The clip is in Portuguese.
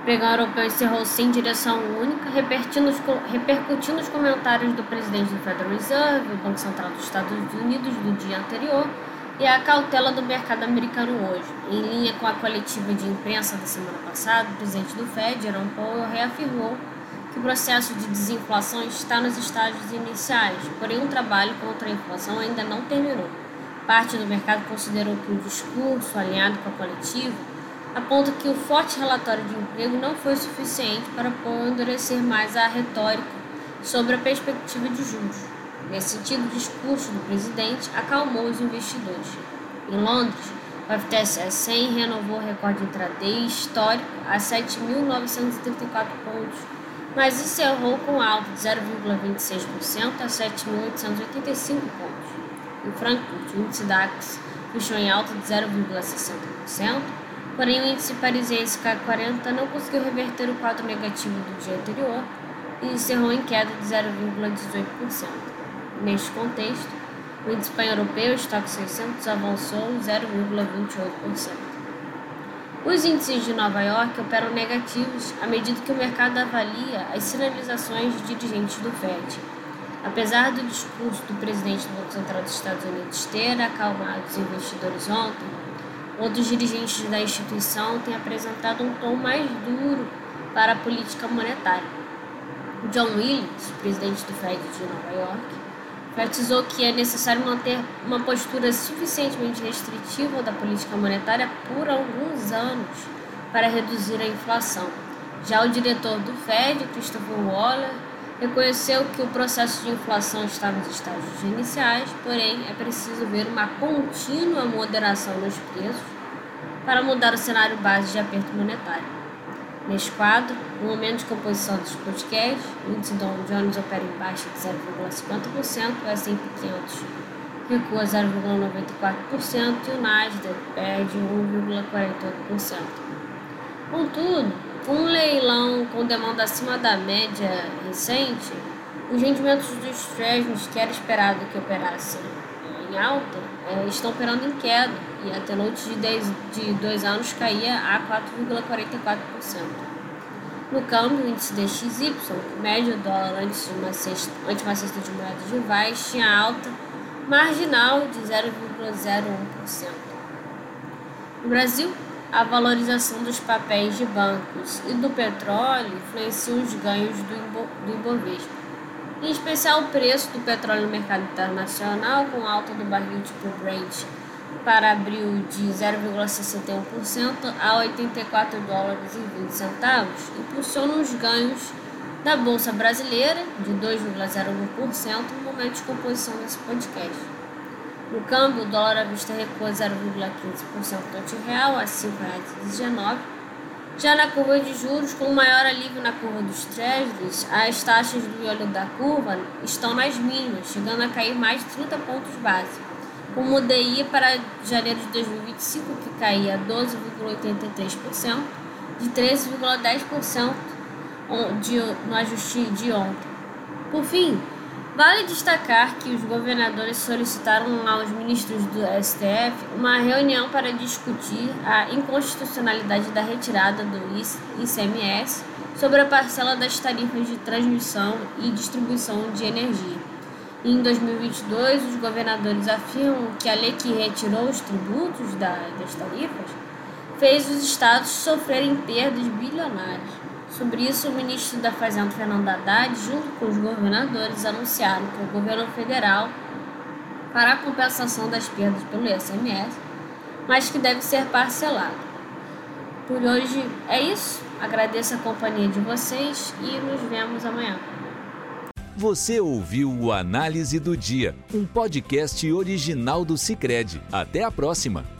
O pregão europeu encerrou sem direção única, repercutindo os, repercutindo os comentários do presidente do Federal Reserve, o Banco Central dos Estados Unidos, do dia anterior, e a cautela do mercado americano hoje. Em linha com a coletiva de imprensa da semana passada, o presidente do Fed, Jerome Powell, reafirmou que o processo de desinflação está nos estágios iniciais, porém um trabalho contra a inflação ainda não terminou. Parte do mercado considerou que o discurso alinhado com a coletiva aponta que o forte relatório de emprego não foi suficiente para endurecer mais a retórica sobre a perspectiva de juros. Nesse sentido, o discurso do presidente acalmou os investidores. Em Londres, o FTSE 100 renovou o recorde intraday histórico a 7.934 pontos, mas encerrou com alta de 0,26% a 7.885 pontos. Em Frankfurt, o índice DAX fechou em alta de 0,60%, Porém, o índice parisiense CAC 40 não conseguiu reverter o quadro negativo do dia anterior e encerrou em queda de 0,18%. Neste contexto, o índice pan-europeu, estoque 600, avançou 0,28%. Os índices de Nova York operam negativos à medida que o mercado avalia as sinalizações de dirigentes do FED. Apesar do discurso do presidente do Banco Central dos Estados Unidos ter acalmado os investidores ontem, Outros dirigentes da instituição têm apresentado um tom mais duro para a política monetária. John Williams, presidente do Fed de Nova York, enfatizou que é necessário manter uma postura suficientemente restritiva da política monetária por alguns anos para reduzir a inflação. Já o diretor do Fed, Christopher Waller, reconheceu que o processo de inflação está nos estágios iniciais, porém é preciso ver uma contínua moderação nos preços para mudar o cenário base de aperto monetário. Neste quadro, no momento de composição dos podcasts, o índice Dow Jones opera em baixa de 0,50%, o S&P 500 recua 0,94% e o Nasdaq perde 1,48%. Contudo, um leilão com demanda acima da média recente, os rendimentos dos treasuries, que era esperado que operassem em alta, é, estão operando em queda e a Tenute de, 10, de dois anos caía a 4,44%. No câmbio, o índice DXY, médio dólar antes de uma cesta, antes uma cesta de moedas de vais, tinha alta marginal de 0,01%. No Brasil, a valorização dos papéis de bancos e do petróleo influencia os ganhos do, do Ibovespa. Em especial o preço do petróleo no mercado internacional, com alta do barril tipo Brent para abril de 0,61% a 84 dólares e 20 centavos, impulsiona os ganhos da Bolsa Brasileira de 2,01% no momento de composição desse podcast. No câmbio, o dólar à vista recua 0,15% ante real a R$ 5,19. Já na curva de juros, com maior alívio na curva dos treasuries, as taxas do miolo da curva estão nas mínimas, chegando a cair mais de 30 pontos base. Com o DI para janeiro de 2025, que caía 12,83%, de 13,10% no ajuste de ontem. Por fim, Vale destacar que os governadores solicitaram aos ministros do STF uma reunião para discutir a inconstitucionalidade da retirada do ICMS sobre a parcela das tarifas de transmissão e distribuição de energia. Em 2022, os governadores afirmam que a lei que retirou os tributos das tarifas fez os estados sofrerem perdas bilionárias. Sobre isso, o ministro da Fazenda, Fernando Haddad, junto com os governadores, anunciaram que o governo federal fará a compensação das perdas pelo ICMS, mas que deve ser parcelado. Por hoje é isso. Agradeço a companhia de vocês e nos vemos amanhã. Você ouviu o Análise do Dia, um podcast original do Cicred. Até a próxima!